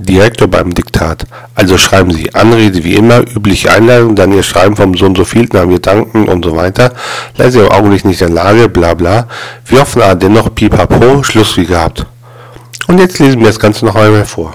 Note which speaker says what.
Speaker 1: Direktor beim Diktat. Also schreiben Sie. Anrede wie immer, übliche Einladung, dann Ihr Schreiben vom so und so viel, haben wir danken und so weiter. Leise im Augenblick nicht in der Lage, bla bla. Wir hoffen aber dennoch, pipapo, Schluss wie gehabt. Und jetzt lesen wir das Ganze noch einmal vor.